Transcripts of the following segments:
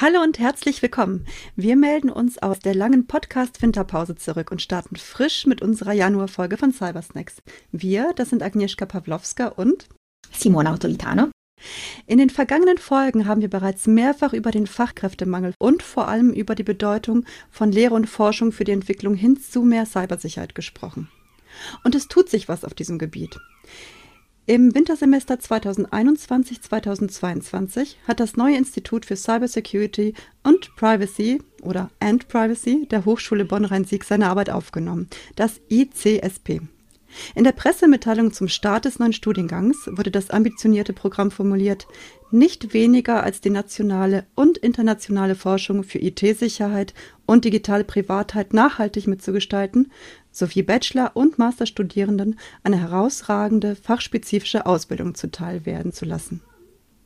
Hallo und herzlich willkommen. Wir melden uns aus der langen Podcast-Winterpause zurück und starten frisch mit unserer Januarfolge von Cybersnacks. Wir, das sind Agnieszka Pawlowska und Simona Autolitano. In den vergangenen Folgen haben wir bereits mehrfach über den Fachkräftemangel und vor allem über die Bedeutung von Lehre und Forschung für die Entwicklung hin zu mehr Cybersicherheit gesprochen. Und es tut sich was auf diesem Gebiet. Im Wintersemester 2021-2022 hat das neue Institut für Cybersecurity und Privacy oder And Privacy der Hochschule Bonn-Rhein-Sieg seine Arbeit aufgenommen, das ICSP. In der Pressemitteilung zum Start des neuen Studiengangs wurde das ambitionierte Programm formuliert, nicht weniger als die nationale und internationale Forschung für IT-Sicherheit und digitale Privatheit nachhaltig mitzugestalten, sowie Bachelor- und Masterstudierenden eine herausragende fachspezifische Ausbildung zuteil werden zu lassen.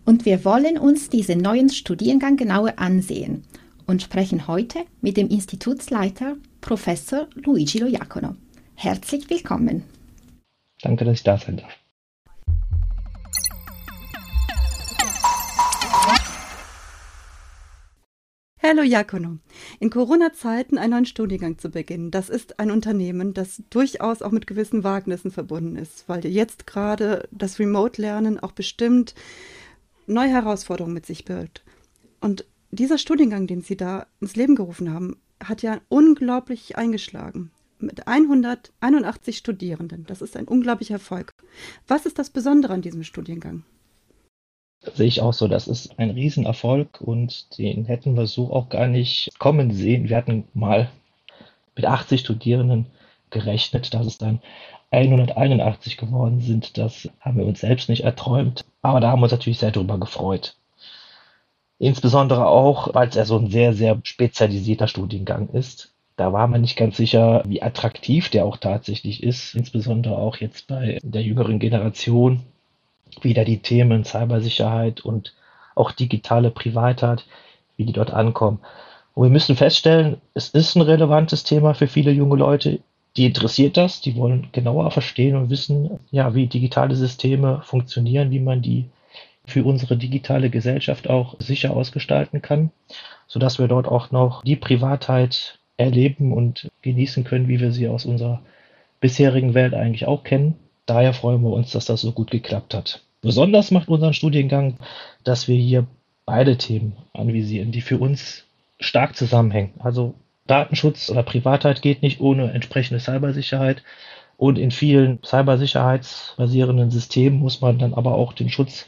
Und wir wollen uns diesen neuen Studiengang genauer ansehen und sprechen heute mit dem Institutsleiter Professor Luigi Loiacono. Herzlich willkommen. Danke, dass ich da sein darf. Hallo Jakono. In Corona-Zeiten einen neuen Studiengang zu beginnen, das ist ein Unternehmen, das durchaus auch mit gewissen Wagnissen verbunden ist, weil jetzt gerade das Remote-Lernen auch bestimmt neue Herausforderungen mit sich birgt. Und dieser Studiengang, den Sie da ins Leben gerufen haben, hat ja unglaublich eingeschlagen. Mit 181 Studierenden. Das ist ein unglaublicher Erfolg. Was ist das Besondere an diesem Studiengang? Sehe ich auch so. Das ist ein Riesenerfolg und den hätten wir so auch gar nicht kommen sehen. Wir hatten mal mit 80 Studierenden gerechnet, dass es dann 181 geworden sind. Das haben wir uns selbst nicht erträumt. Aber da haben wir uns natürlich sehr darüber gefreut. Insbesondere auch, weil es ja so ein sehr, sehr spezialisierter Studiengang ist. Da war man nicht ganz sicher, wie attraktiv der auch tatsächlich ist. Insbesondere auch jetzt bei der jüngeren Generation, wieder die Themen Cybersicherheit und auch digitale Privatheit, wie die dort ankommen. Und wir müssen feststellen, es ist ein relevantes Thema für viele junge Leute. Die interessiert das, die wollen genauer verstehen und wissen, ja, wie digitale Systeme funktionieren, wie man die für unsere digitale Gesellschaft auch sicher ausgestalten kann, sodass wir dort auch noch die Privatheit erleben und genießen können, wie wir sie aus unserer bisherigen Welt eigentlich auch kennen. Daher freuen wir uns, dass das so gut geklappt hat. Besonders macht unseren Studiengang, dass wir hier beide Themen anvisieren, die für uns stark zusammenhängen. Also Datenschutz oder Privatheit geht nicht ohne entsprechende Cybersicherheit. Und in vielen cybersicherheitsbasierenden Systemen muss man dann aber auch den Schutz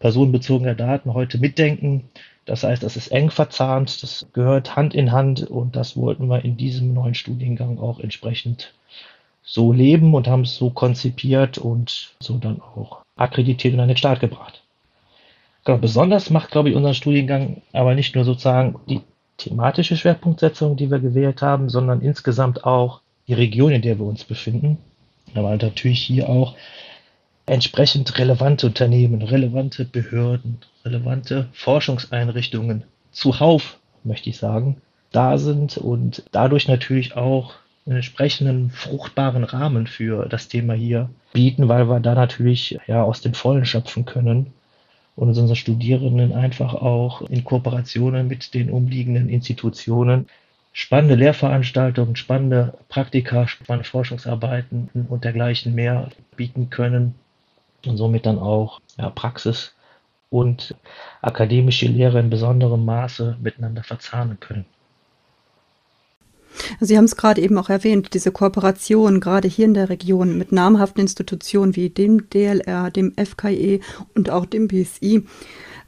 personenbezogener Daten heute mitdenken. Das heißt, das ist eng verzahnt, das gehört Hand in Hand und das wollten wir in diesem neuen Studiengang auch entsprechend so leben und haben es so konzipiert und so dann auch akkreditiert und an den Start gebracht. Genau, besonders macht, glaube ich, unseren Studiengang aber nicht nur sozusagen die thematische Schwerpunktsetzung, die wir gewählt haben, sondern insgesamt auch die Region, in der wir uns befinden. Aber natürlich hier auch entsprechend relevante Unternehmen, relevante Behörden, relevante Forschungseinrichtungen zuhauf, möchte ich sagen, da sind und dadurch natürlich auch entsprechenden fruchtbaren Rahmen für das Thema hier bieten, weil wir da natürlich ja aus dem Vollen schöpfen können und unsere Studierenden einfach auch in Kooperationen mit den umliegenden Institutionen spannende Lehrveranstaltungen, spannende Praktika, spannende Forschungsarbeiten und dergleichen mehr bieten können und somit dann auch ja, Praxis und akademische Lehre in besonderem Maße miteinander verzahnen können. Sie haben es gerade eben auch erwähnt, diese Kooperation gerade hier in der Region mit namhaften Institutionen wie dem DLR, dem FKE und auch dem BSI.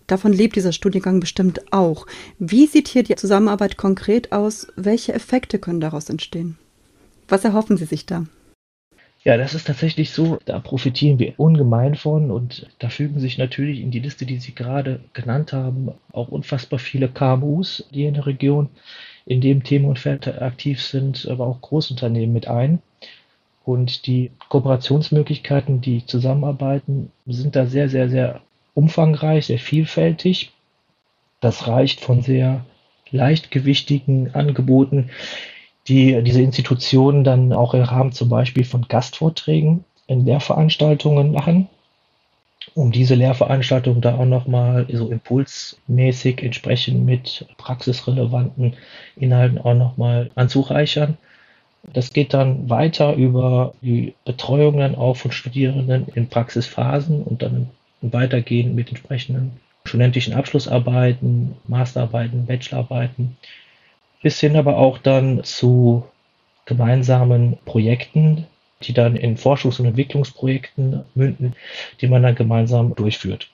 Davon lebt dieser Studiengang bestimmt auch. Wie sieht hier die Zusammenarbeit konkret aus? Welche Effekte können daraus entstehen? Was erhoffen Sie sich da? Ja, das ist tatsächlich so. Da profitieren wir ungemein von und da fügen sich natürlich in die Liste, die Sie gerade genannt haben, auch unfassbar viele KMUs, die in der Region in dem Themenumfeld aktiv sind, aber auch Großunternehmen mit ein. Und die Kooperationsmöglichkeiten, die zusammenarbeiten, sind da sehr, sehr, sehr umfangreich, sehr vielfältig. Das reicht von sehr leichtgewichtigen Angeboten, die diese Institutionen dann auch im Rahmen zum Beispiel von Gastvorträgen in Lehrveranstaltungen machen, um diese Lehrveranstaltung da auch nochmal so impulsmäßig entsprechend mit praxisrelevanten Inhalten auch nochmal anzureichern. Das geht dann weiter über die Betreuung dann auch von Studierenden in Praxisphasen und dann weitergehend mit entsprechenden studentischen Abschlussarbeiten, Masterarbeiten, Bachelorarbeiten, bis hin aber auch dann zu gemeinsamen Projekten, die dann in Forschungs- und Entwicklungsprojekten münden, die man dann gemeinsam durchführt.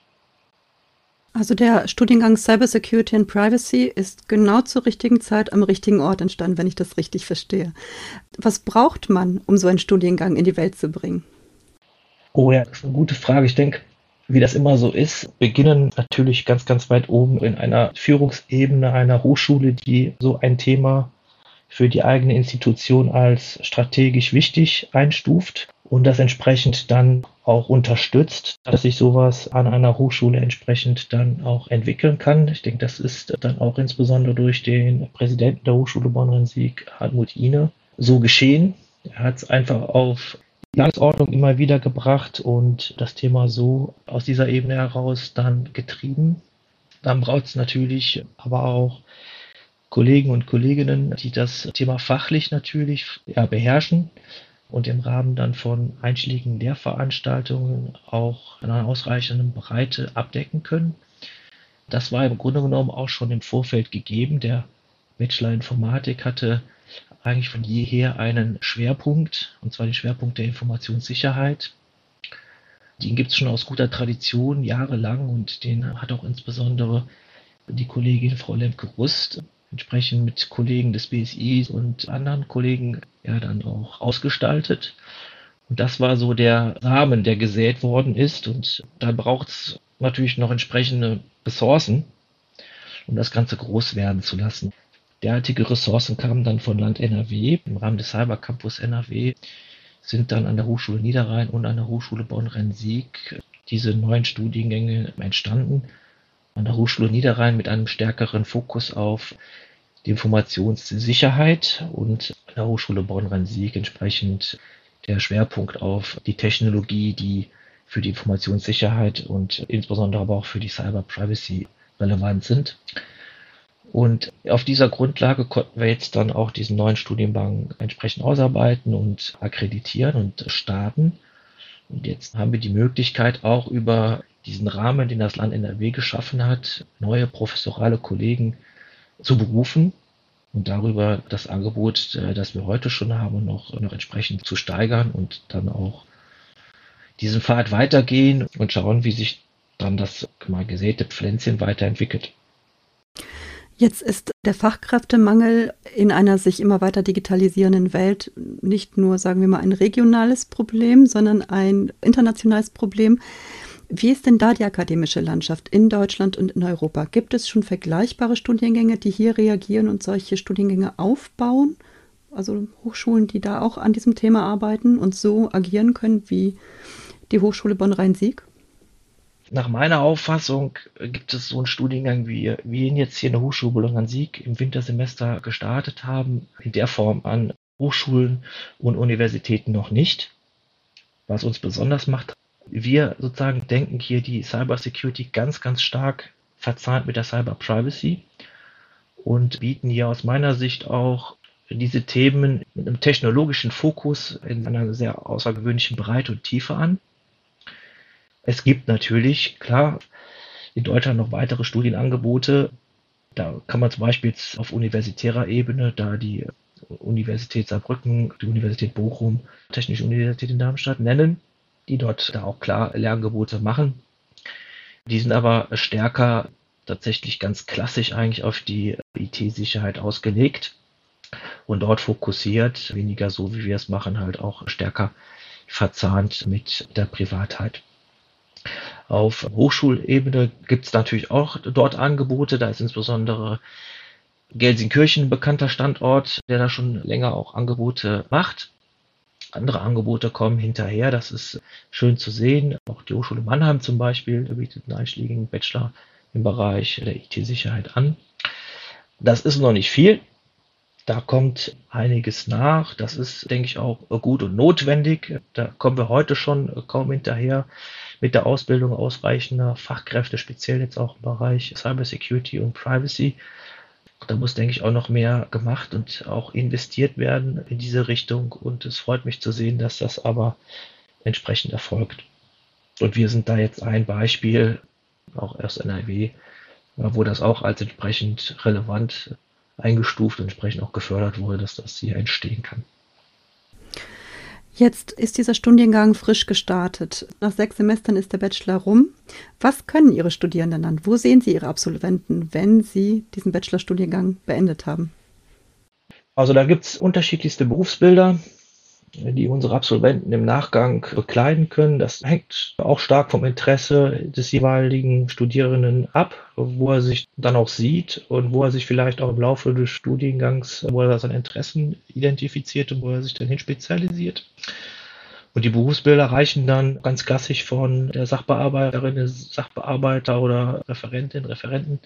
Also der Studiengang Cybersecurity and Privacy ist genau zur richtigen Zeit am richtigen Ort entstanden, wenn ich das richtig verstehe. Was braucht man, um so einen Studiengang in die Welt zu bringen? Oh ja, das ist eine gute Frage. Ich denke, wie das immer so ist, beginnen natürlich ganz, ganz weit oben in einer Führungsebene einer Hochschule, die so ein Thema für die eigene Institution als strategisch wichtig einstuft und das entsprechend dann auch unterstützt, dass sich sowas an einer Hochschule entsprechend dann auch entwickeln kann. Ich denke, das ist dann auch insbesondere durch den Präsidenten der Hochschule Bonn-Rhein-Sieg, Hartmut Ine, so geschehen. Er hat es einfach auf die Tagesordnung immer wieder gebracht und das Thema so aus dieser Ebene heraus dann getrieben. Dann braucht es natürlich aber auch Kollegen und Kolleginnen, die das Thema fachlich natürlich ja, beherrschen und im Rahmen dann von einschlägigen Lehrveranstaltungen auch in einer ausreichenden Breite abdecken können. Das war im Grunde genommen auch schon im Vorfeld gegeben. Der Bachelor Informatik hatte eigentlich von jeher einen Schwerpunkt, und zwar den Schwerpunkt der Informationssicherheit. Den gibt es schon aus guter Tradition jahrelang und den hat auch insbesondere die Kollegin Frau Lemke-Rust entsprechend mit Kollegen des BSI und anderen Kollegen ja dann auch ausgestaltet. Und das war so der Rahmen, der gesät worden ist. Und da braucht es natürlich noch entsprechende Ressourcen, um das Ganze groß werden zu lassen. Derartige Ressourcen kamen dann von Land NRW. Im Rahmen des Cybercampus NRW sind dann an der Hochschule Niederrhein und an der Hochschule Bonn-Rhein-Sieg diese neuen Studiengänge entstanden an der Hochschule Niederrhein mit einem stärkeren Fokus auf die Informationssicherheit und an der Hochschule Bonn-Rhein-Sieg entsprechend der Schwerpunkt auf die Technologie, die für die Informationssicherheit und insbesondere aber auch für die Cyber Privacy relevant sind. Und auf dieser Grundlage konnten wir jetzt dann auch diesen neuen Studienbank entsprechend ausarbeiten und akkreditieren und starten. Und jetzt haben wir die Möglichkeit auch über diesen Rahmen, den das Land NRW geschaffen hat, neue professorale Kollegen zu berufen und darüber das Angebot, äh, das wir heute schon haben, noch, noch entsprechend zu steigern und dann auch diesen Pfad weitergehen und schauen, wie sich dann das mal gesäte Pflänzchen weiterentwickelt. Jetzt ist der Fachkräftemangel in einer sich immer weiter digitalisierenden Welt nicht nur, sagen wir mal, ein regionales Problem, sondern ein internationales Problem. Wie ist denn da die akademische Landschaft in Deutschland und in Europa? Gibt es schon vergleichbare Studiengänge, die hier reagieren und solche Studiengänge aufbauen? Also Hochschulen, die da auch an diesem Thema arbeiten und so agieren können wie die Hochschule Bonn-Rhein-Sieg? Nach meiner Auffassung gibt es so einen Studiengang, wie wir ihn jetzt hier in der Hochschule Bonn-Rhein-Sieg im Wintersemester gestartet haben, in der Form an Hochschulen und Universitäten noch nicht. Was uns besonders macht, wir sozusagen denken hier die Cyber Security ganz, ganz stark verzahnt mit der Cyber Privacy und bieten hier aus meiner Sicht auch diese Themen mit einem technologischen Fokus in einer sehr außergewöhnlichen Breite und Tiefe an. Es gibt natürlich, klar, in Deutschland noch weitere Studienangebote. Da kann man zum Beispiel jetzt auf universitärer Ebene, da die Universität Saarbrücken, die Universität Bochum, Technische Universität in Darmstadt nennen die dort da auch klar Lernangebote machen. Die sind aber stärker tatsächlich ganz klassisch eigentlich auf die IT-Sicherheit ausgelegt und dort fokussiert, weniger so wie wir es machen, halt auch stärker verzahnt mit der Privatheit. Auf Hochschulebene gibt es natürlich auch dort Angebote, da ist insbesondere Gelsenkirchen ein bekannter Standort, der da schon länger auch Angebote macht. Andere Angebote kommen hinterher, das ist schön zu sehen. Auch die Hochschule Mannheim zum Beispiel bietet einen einschlägigen Bachelor im Bereich der IT-Sicherheit an. Das ist noch nicht viel, Da kommt einiges nach. Das ist, denke ich, auch gut und notwendig. Da kommen wir heute schon kaum hinterher mit der Ausbildung ausreichender Fachkräfte, speziell jetzt auch im Bereich Cybersecurity und Privacy. Da muss, denke ich, auch noch mehr gemacht und auch investiert werden in diese Richtung. Und es freut mich zu sehen, dass das aber entsprechend erfolgt. Und wir sind da jetzt ein Beispiel, auch erst NRW, wo das auch als entsprechend relevant eingestuft und entsprechend auch gefördert wurde, dass das hier entstehen kann. Jetzt ist dieser Studiengang frisch gestartet. Nach sechs Semestern ist der Bachelor rum. Was können Ihre Studierenden dann? Wo sehen Sie Ihre Absolventen, wenn Sie diesen Bachelorstudiengang beendet haben? Also da gibt es unterschiedlichste Berufsbilder die unsere Absolventen im Nachgang bekleiden können. Das hängt auch stark vom Interesse des jeweiligen Studierenden ab, wo er sich dann auch sieht und wo er sich vielleicht auch im Laufe des Studiengangs, wo er seine Interessen identifiziert und wo er sich dann hin spezialisiert. Und die Berufsbilder reichen dann ganz klassisch von der Sachbearbeiterin, Sachbearbeiter oder Referentin, Referenten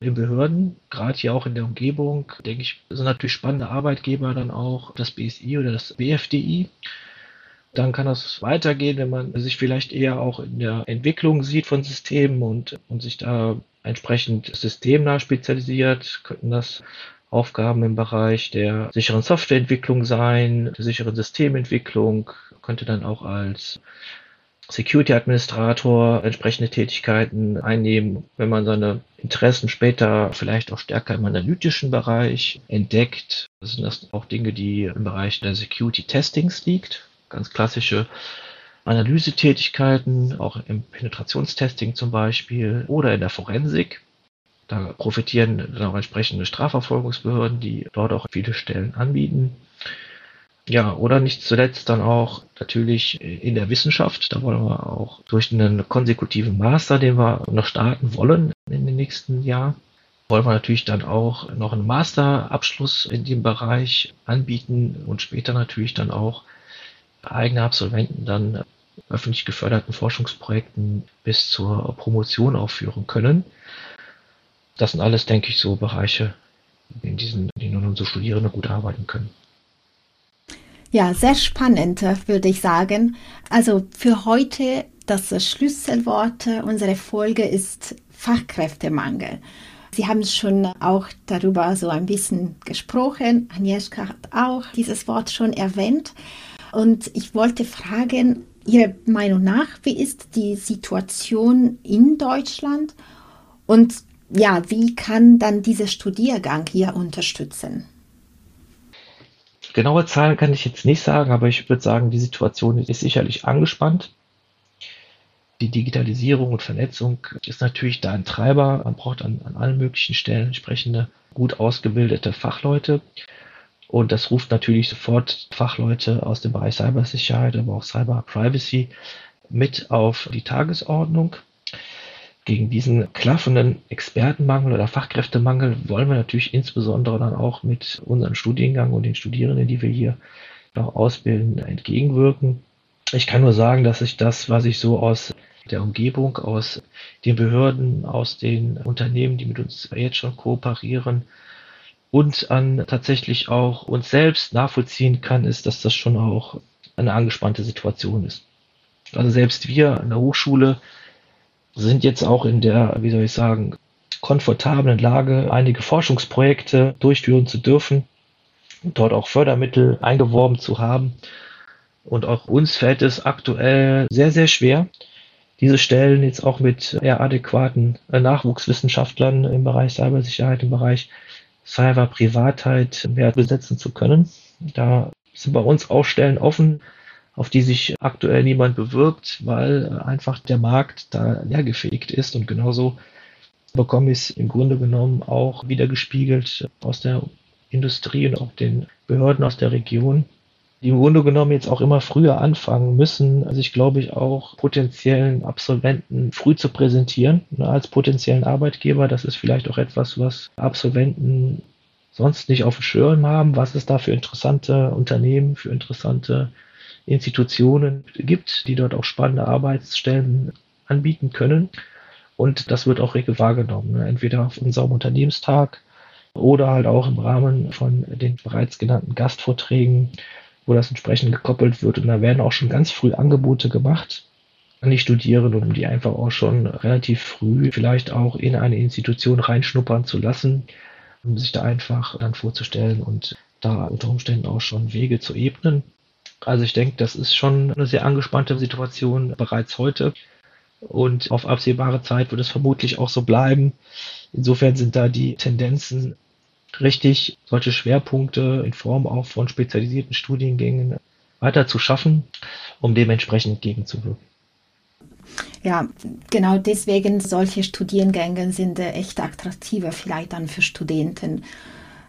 in Behörden, gerade hier auch in der Umgebung, denke ich, sind natürlich spannende Arbeitgeber dann auch das BSI oder das BFDI. Dann kann das weitergehen, wenn man sich vielleicht eher auch in der Entwicklung sieht von Systemen und, und sich da entsprechend systemnah spezialisiert, könnten das Aufgaben im Bereich der sicheren Softwareentwicklung sein, der sicheren Systementwicklung, könnte dann auch als Security Administrator entsprechende Tätigkeiten einnehmen, wenn man seine Interessen später vielleicht auch stärker im analytischen Bereich entdeckt. Das sind das auch Dinge, die im Bereich der Security Testings liegt. Ganz klassische Analysetätigkeiten, auch im Penetrationstesting zum Beispiel oder in der Forensik. Da profitieren dann auch entsprechende Strafverfolgungsbehörden, die dort auch viele Stellen anbieten. Ja, oder nicht zuletzt dann auch natürlich in der Wissenschaft. Da wollen wir auch durch einen konsekutiven Master, den wir noch starten wollen in den nächsten Jahren, wollen wir natürlich dann auch noch einen Masterabschluss in dem Bereich anbieten und später natürlich dann auch eigene Absolventen dann öffentlich geförderten Forschungsprojekten bis zur Promotion aufführen können. Das sind alles, denke ich, so Bereiche, in diesen, in denen unsere Studierende gut arbeiten können. Ja, sehr spannend, würde ich sagen. Also für heute das Schlüsselwort unserer Folge ist Fachkräftemangel. Sie haben schon auch darüber so ein bisschen gesprochen. Agnieszka hat auch dieses Wort schon erwähnt. Und ich wollte fragen, Ihrer Meinung nach, wie ist die Situation in Deutschland und ja, wie kann dann dieser Studiergang hier unterstützen? Genaue Zahlen kann ich jetzt nicht sagen, aber ich würde sagen, die Situation ist sicherlich angespannt. Die Digitalisierung und Vernetzung ist natürlich da ein Treiber. Man braucht an, an allen möglichen Stellen entsprechende gut ausgebildete Fachleute. Und das ruft natürlich sofort Fachleute aus dem Bereich Cybersicherheit, aber auch Cyber Privacy mit auf die Tagesordnung. Gegen diesen klaffenden Expertenmangel oder Fachkräftemangel wollen wir natürlich insbesondere dann auch mit unserem Studiengang und den Studierenden, die wir hier noch ausbilden, entgegenwirken. Ich kann nur sagen, dass ich das, was ich so aus der Umgebung, aus den Behörden, aus den Unternehmen, die mit uns jetzt schon kooperieren und an tatsächlich auch uns selbst nachvollziehen kann, ist, dass das schon auch eine angespannte Situation ist. Also selbst wir an der Hochschule sind jetzt auch in der, wie soll ich sagen, komfortablen Lage, einige Forschungsprojekte durchführen zu dürfen und dort auch Fördermittel eingeworben zu haben. Und auch uns fällt es aktuell sehr, sehr schwer, diese Stellen jetzt auch mit eher adäquaten äh, Nachwuchswissenschaftlern im Bereich Cybersicherheit, im Bereich Cyber-Privatheit mehr besetzen zu können. Da sind bei uns auch Stellen offen, auf die sich aktuell niemand bewirbt, weil einfach der Markt da leergefegt ist. Und genauso bekomme ich es im Grunde genommen auch wieder gespiegelt aus der Industrie und auch den Behörden aus der Region, die im Grunde genommen jetzt auch immer früher anfangen müssen, also ich glaube ich auch potenziellen Absolventen früh zu präsentieren ne, als potenziellen Arbeitgeber. Das ist vielleicht auch etwas, was Absolventen sonst nicht auf dem Schirm haben, was es da für interessante Unternehmen, für interessante Institutionen gibt, die dort auch spannende Arbeitsstellen anbieten können. Und das wird auch rege wahrgenommen. Ne? Entweder auf unserem Unternehmenstag oder halt auch im Rahmen von den bereits genannten Gastvorträgen, wo das entsprechend gekoppelt wird. Und da werden auch schon ganz früh Angebote gemacht an die Studierenden, um die einfach auch schon relativ früh vielleicht auch in eine Institution reinschnuppern zu lassen, um sich da einfach dann vorzustellen und da unter Umständen auch schon Wege zu ebnen. Also ich denke, das ist schon eine sehr angespannte Situation bereits heute. Und auf absehbare Zeit wird es vermutlich auch so bleiben. Insofern sind da die Tendenzen richtig, solche Schwerpunkte in Form auch von spezialisierten Studiengängen weiter zu schaffen, um dementsprechend entgegenzuwirken. Ja, genau deswegen solche Studiengänge sind echt attraktiver vielleicht dann für Studenten.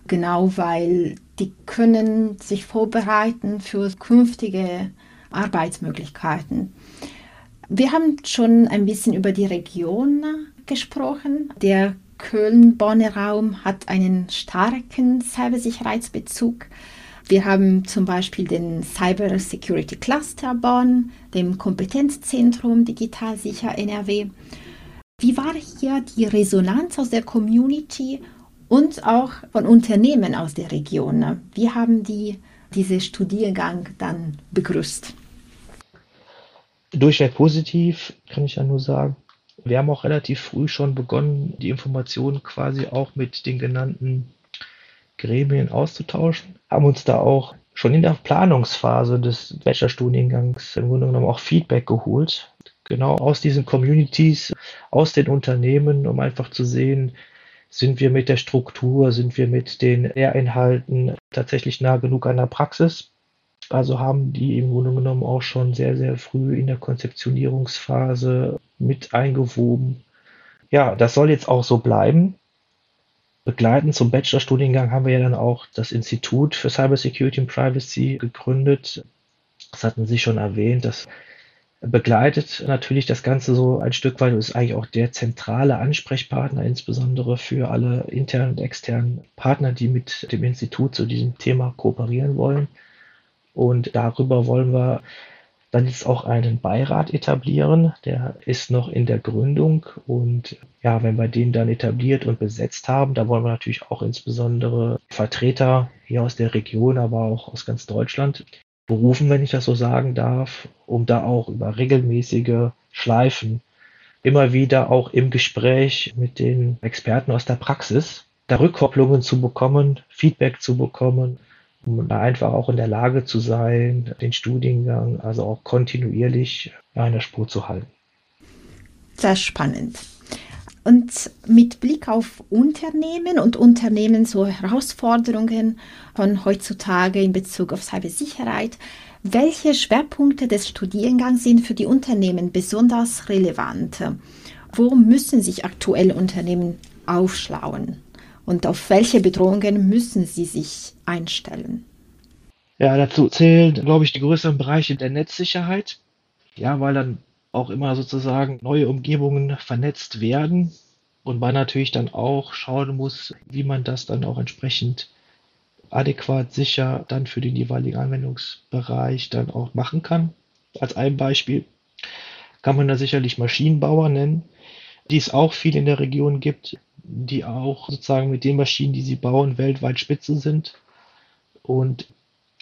Genau weil die können sich vorbereiten für künftige Arbeitsmöglichkeiten. Wir haben schon ein bisschen über die Region gesprochen. Der Köln-Bonner Raum hat einen starken Cybersicherheitsbezug. Wir haben zum Beispiel den Cyber Security Cluster Bonn, dem Kompetenzzentrum Digital Sicher NRW. Wie war hier die Resonanz aus der Community und auch von Unternehmen aus der Region? Wie haben die diesen Studiengang dann begrüßt? Durchweg positiv, kann ich ja nur sagen. Wir haben auch relativ früh schon begonnen, die Informationen quasi auch mit den genannten Gremien auszutauschen, haben uns da auch schon in der Planungsphase des Bachelorstudiengangs im Grunde genommen auch Feedback geholt, genau aus diesen Communities, aus den Unternehmen, um einfach zu sehen, sind wir mit der Struktur, sind wir mit den Lehrinhalten tatsächlich nah genug an der Praxis. Also haben die im Grunde genommen auch schon sehr, sehr früh in der Konzeptionierungsphase mit eingewoben. Ja, das soll jetzt auch so bleiben. Begleitend zum Bachelorstudiengang haben wir ja dann auch das Institut für Cybersecurity and Privacy gegründet. Das hatten Sie schon erwähnt. Das begleitet natürlich das Ganze so ein Stück weit und ist eigentlich auch der zentrale Ansprechpartner, insbesondere für alle internen und externen Partner, die mit dem Institut zu diesem Thema kooperieren wollen. Und darüber wollen wir dann jetzt auch einen Beirat etablieren. Der ist noch in der Gründung. Und ja, wenn wir den dann etabliert und besetzt haben, da wollen wir natürlich auch insbesondere Vertreter hier aus der Region, aber auch aus ganz Deutschland berufen, wenn ich das so sagen darf, um da auch über regelmäßige Schleifen immer wieder auch im Gespräch mit den Experten aus der Praxis da Rückkopplungen zu bekommen, Feedback zu bekommen um da einfach auch in der Lage zu sein, den Studiengang also auch kontinuierlich in der Spur zu halten. Sehr spannend. Und mit Blick auf Unternehmen und Unternehmen so Herausforderungen von heutzutage in Bezug auf Cybersicherheit, welche Schwerpunkte des Studiengangs sind für die Unternehmen besonders relevant? Wo müssen sich aktuelle Unternehmen aufschlauen? und auf welche Bedrohungen müssen sie sich einstellen? Ja, dazu zählen, glaube ich, die größeren Bereiche der Netzsicherheit. Ja, weil dann auch immer sozusagen neue Umgebungen vernetzt werden und man natürlich dann auch schauen muss, wie man das dann auch entsprechend adäquat sicher dann für den jeweiligen Anwendungsbereich dann auch machen kann. Als ein Beispiel kann man da sicherlich Maschinenbauer nennen, die es auch viel in der Region gibt, die auch sozusagen mit den Maschinen, die sie bauen, weltweit spitze sind. Und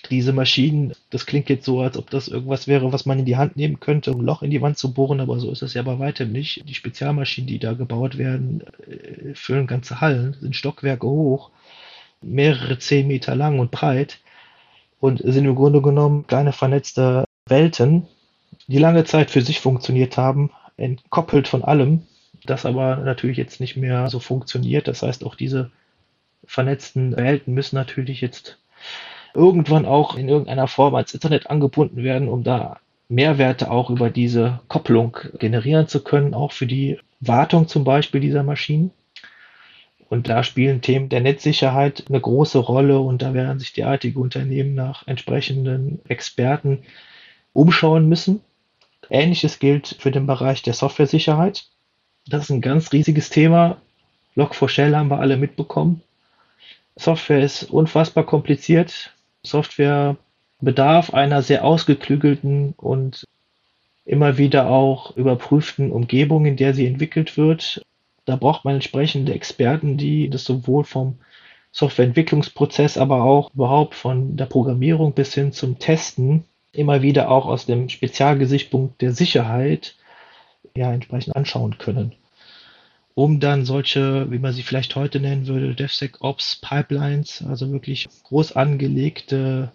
diese Maschinen, das klingt jetzt so, als ob das irgendwas wäre, was man in die Hand nehmen könnte, um ein Loch in die Wand zu bohren, aber so ist es ja bei weitem nicht. Die Spezialmaschinen, die da gebaut werden, äh, füllen ganze Hallen, sind Stockwerke hoch, mehrere zehn Meter lang und breit und sind im Grunde genommen kleine vernetzte Welten, die lange Zeit für sich funktioniert haben, entkoppelt von allem das aber natürlich jetzt nicht mehr so funktioniert. Das heißt, auch diese vernetzten Welten müssen natürlich jetzt irgendwann auch in irgendeiner Form als Internet angebunden werden, um da Mehrwerte auch über diese Kopplung generieren zu können, auch für die Wartung zum Beispiel dieser Maschinen. Und da spielen Themen der Netzsicherheit eine große Rolle und da werden sich derartige Unternehmen nach entsprechenden Experten umschauen müssen. Ähnliches gilt für den Bereich der Softwaresicherheit. Das ist ein ganz riesiges Thema. Log4Shell haben wir alle mitbekommen. Software ist unfassbar kompliziert. Software bedarf einer sehr ausgeklügelten und immer wieder auch überprüften Umgebung, in der sie entwickelt wird. Da braucht man entsprechende Experten, die das sowohl vom Softwareentwicklungsprozess, aber auch überhaupt von der Programmierung bis hin zum Testen immer wieder auch aus dem Spezialgesichtspunkt der Sicherheit ja entsprechend anschauen können. Um dann solche, wie man sie vielleicht heute nennen würde, DevSecOps Pipelines, also wirklich groß angelegte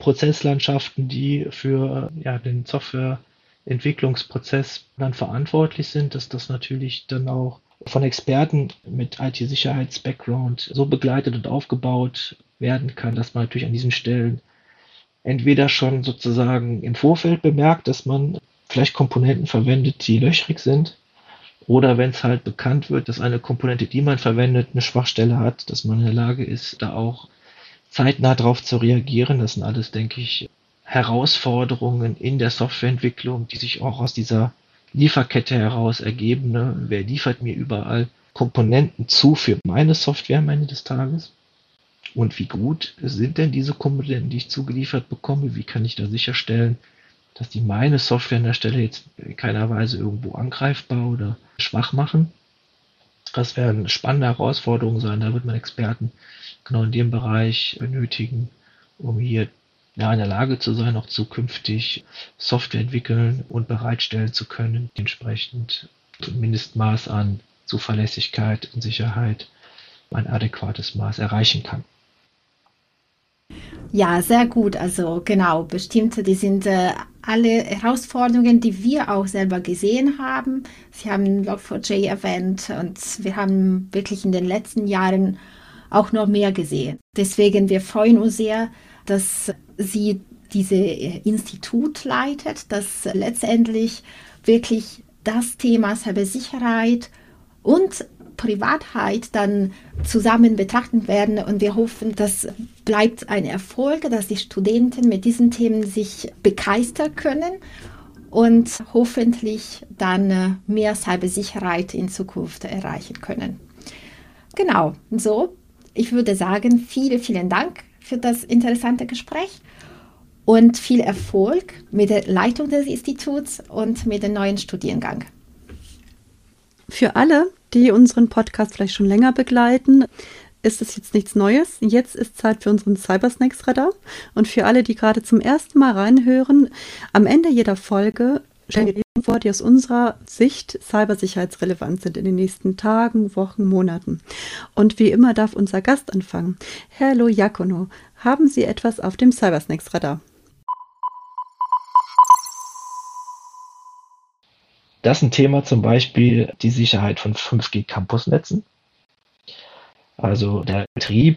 Prozesslandschaften, die für ja, den Softwareentwicklungsprozess dann verantwortlich sind, dass das natürlich dann auch von Experten mit IT-Sicherheits-Background so begleitet und aufgebaut werden kann, dass man natürlich an diesen Stellen entweder schon sozusagen im Vorfeld bemerkt, dass man vielleicht Komponenten verwendet, die löchrig sind, oder wenn es halt bekannt wird, dass eine Komponente, die man verwendet, eine Schwachstelle hat, dass man in der Lage ist, da auch zeitnah darauf zu reagieren. Das sind alles, denke ich, Herausforderungen in der Softwareentwicklung, die sich auch aus dieser Lieferkette heraus ergeben. Ne? Wer liefert mir überall Komponenten zu für meine Software am Ende des Tages? Und wie gut sind denn diese Komponenten, die ich zugeliefert bekomme? Wie kann ich da sicherstellen, dass die meine Software an der Stelle jetzt in keiner Weise irgendwo angreifbar oder schwach machen? Das werden spannende Herausforderungen sein. Da wird man Experten genau in dem Bereich benötigen, um hier ja, in der Lage zu sein, auch zukünftig Software entwickeln und bereitstellen zu können, entsprechend Mindestmaß an Zuverlässigkeit und Sicherheit ein adäquates Maß erreichen kann. Ja, sehr gut. Also genau, bestimmt, die sind äh, alle Herausforderungen, die wir auch selber gesehen haben. Sie haben Log4j erwähnt und wir haben wirklich in den letzten Jahren auch noch mehr gesehen. Deswegen, wir freuen uns sehr, dass sie diese äh, Institut leitet, das letztendlich wirklich das Thema Cybersicherheit und Privatheit dann zusammen betrachten werden und wir hoffen, das bleibt ein Erfolg, dass die Studenten mit diesen Themen sich begeistern können und hoffentlich dann äh, mehr Cybersicherheit in Zukunft erreichen können. Genau, so, ich würde sagen, vielen, vielen Dank für das interessante Gespräch und viel Erfolg mit der Leitung des Instituts und mit dem neuen Studiengang. Für alle, die unseren Podcast vielleicht schon länger begleiten, ist es jetzt nichts Neues. Jetzt ist Zeit für unseren Cybersnacks Radar. Und für alle, die gerade zum ersten Mal reinhören, am Ende jeder Folge stellen wir Themen vor, die aus unserer Sicht cybersicherheitsrelevant sind in den nächsten Tagen, Wochen, Monaten. Und wie immer darf unser Gast anfangen. Hallo Jakono, haben Sie etwas auf dem Cybersnacks Das ist ein Thema zum Beispiel die Sicherheit von 5G-Campusnetzen. Also der Betrieb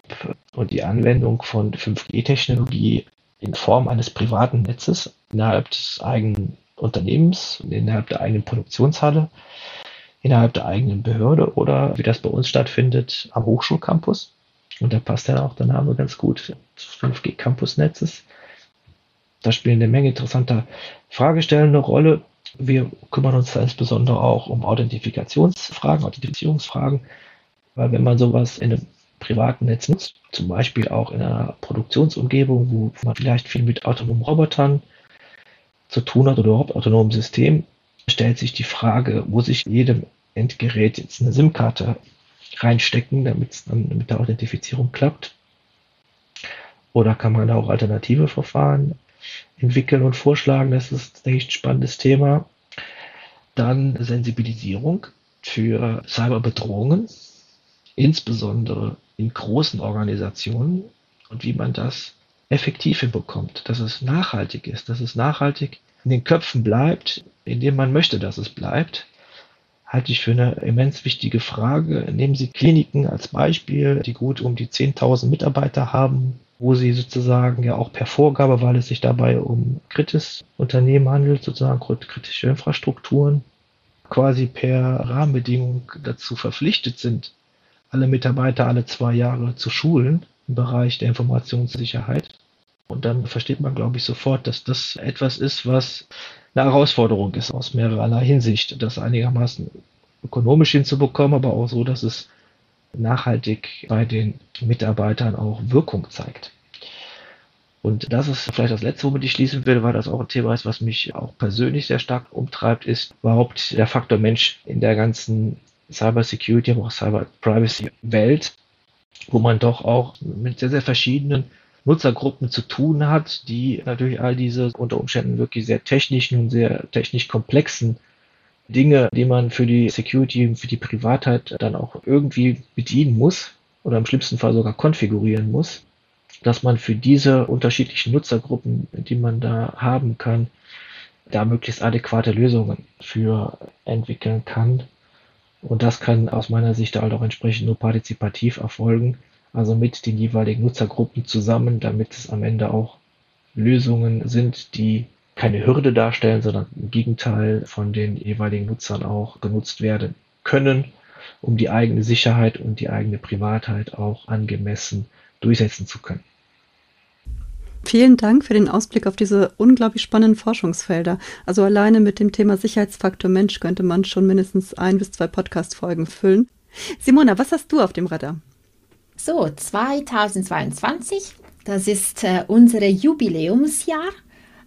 und die Anwendung von 5G-Technologie in Form eines privaten Netzes innerhalb des eigenen Unternehmens, innerhalb der eigenen Produktionshalle, innerhalb der eigenen Behörde oder wie das bei uns stattfindet am Hochschulcampus. Und da passt dann auch der Name ganz gut des 5G-Campus-Netzes. Da spielen eine Menge interessanter Fragestellungen eine Rolle. Wir kümmern uns da insbesondere auch um Authentifikationsfragen, Authentifizierungsfragen, weil wenn man sowas in einem privaten Netz nutzt, zum Beispiel auch in einer Produktionsumgebung, wo man vielleicht viel mit autonomen Robotern zu tun hat oder überhaupt autonomen System, stellt sich die Frage, muss ich jedem Endgerät jetzt eine SIM-Karte reinstecken, damit es dann mit der Authentifizierung klappt? Oder kann man da auch alternative Verfahren entwickeln und vorschlagen. Das ist, ein spannendes Thema. Dann Sensibilisierung für Cyberbedrohungen, insbesondere in großen Organisationen und wie man das effektiv hinbekommt, dass es nachhaltig ist, dass es nachhaltig in den Köpfen bleibt, indem man möchte, dass es bleibt, halte ich für eine immens wichtige Frage. Nehmen Sie Kliniken als Beispiel, die gut um die 10.000 Mitarbeiter haben, wo sie sozusagen ja auch per Vorgabe, weil es sich dabei um kritisches Unternehmen handelt, sozusagen kritische Infrastrukturen, quasi per Rahmenbedingung dazu verpflichtet sind, alle Mitarbeiter alle zwei Jahre zu schulen im Bereich der Informationssicherheit. Und dann versteht man, glaube ich, sofort, dass das etwas ist, was eine Herausforderung ist aus mehrerer Hinsicht, das einigermaßen ökonomisch hinzubekommen, aber auch so, dass es nachhaltig bei den Mitarbeitern auch Wirkung zeigt. Und das ist vielleicht das Letzte, womit ich schließen will, weil das auch ein Thema ist, was mich auch persönlich sehr stark umtreibt, ist überhaupt der Faktor Mensch in der ganzen Cyber Security, aber auch Cyber Privacy Welt. wo man doch auch mit sehr, sehr verschiedenen Nutzergruppen zu tun hat, die natürlich all diese unter Umständen wirklich sehr technischen und sehr technisch komplexen Dinge, die man für die Security, für die Privatheit dann auch irgendwie bedienen muss oder im schlimmsten Fall sogar konfigurieren muss, dass man für diese unterschiedlichen Nutzergruppen, die man da haben kann, da möglichst adäquate Lösungen für entwickeln kann. Und das kann aus meiner Sicht halt auch entsprechend nur partizipativ erfolgen, also mit den jeweiligen Nutzergruppen zusammen, damit es am Ende auch Lösungen sind, die keine Hürde darstellen, sondern im Gegenteil von den jeweiligen Nutzern auch genutzt werden können, um die eigene Sicherheit und die eigene Privatheit auch angemessen durchsetzen zu können. Vielen Dank für den Ausblick auf diese unglaublich spannenden Forschungsfelder. Also alleine mit dem Thema Sicherheitsfaktor Mensch könnte man schon mindestens ein bis zwei Podcast-Folgen füllen. Simona, was hast du auf dem Radar? So, 2022, das ist äh, unser Jubiläumsjahr.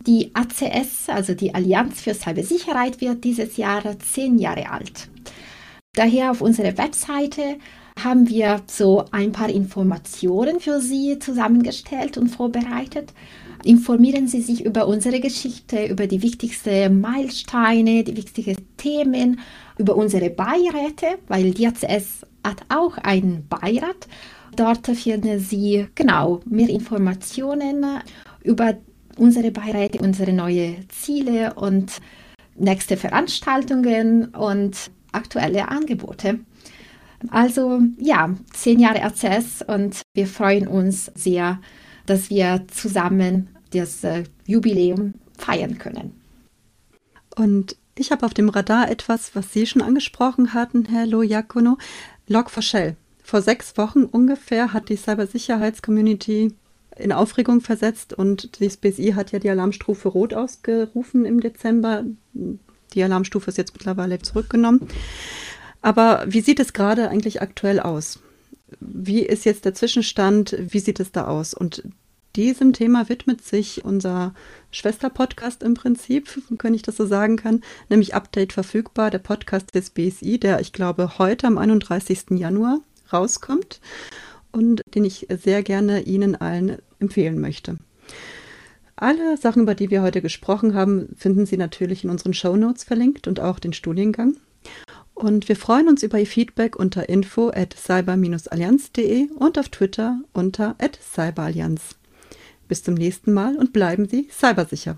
Die ACS, also die Allianz für Cybersicherheit, wird dieses Jahr zehn Jahre alt. Daher auf unserer Webseite haben wir so ein paar Informationen für Sie zusammengestellt und vorbereitet. Informieren Sie sich über unsere Geschichte, über die wichtigsten Meilensteine, die wichtigsten Themen, über unsere Beiräte, weil die ACS hat auch einen Beirat. Dort finden Sie genau mehr Informationen über unsere Beiräte, unsere neuen Ziele und nächste Veranstaltungen und aktuelle Angebote. Also ja, zehn Jahre RCS und wir freuen uns sehr, dass wir zusammen das äh, Jubiläum feiern können. Und ich habe auf dem Radar etwas, was Sie schon angesprochen hatten, Herr Lojakono, Log4Shell. Vor sechs Wochen ungefähr hat die Cybersicherheitscommunity in Aufregung versetzt und das BSI hat ja die Alarmstufe Rot ausgerufen im Dezember. Die Alarmstufe ist jetzt mittlerweile zurückgenommen. Aber wie sieht es gerade eigentlich aktuell aus? Wie ist jetzt der Zwischenstand? Wie sieht es da aus? Und diesem Thema widmet sich unser Schwesterpodcast im Prinzip, wenn ich das so sagen kann, nämlich Update verfügbar, der Podcast des BSI, der ich glaube heute am 31. Januar rauskommt und den ich sehr gerne Ihnen allen empfehlen möchte. Alle Sachen, über die wir heute gesprochen haben, finden Sie natürlich in unseren Show Notes verlinkt und auch den Studiengang. Und wir freuen uns über Ihr Feedback unter info at cyber-allianz.de und auf Twitter unter at cyberallianz. Bis zum nächsten Mal und bleiben Sie cybersicher.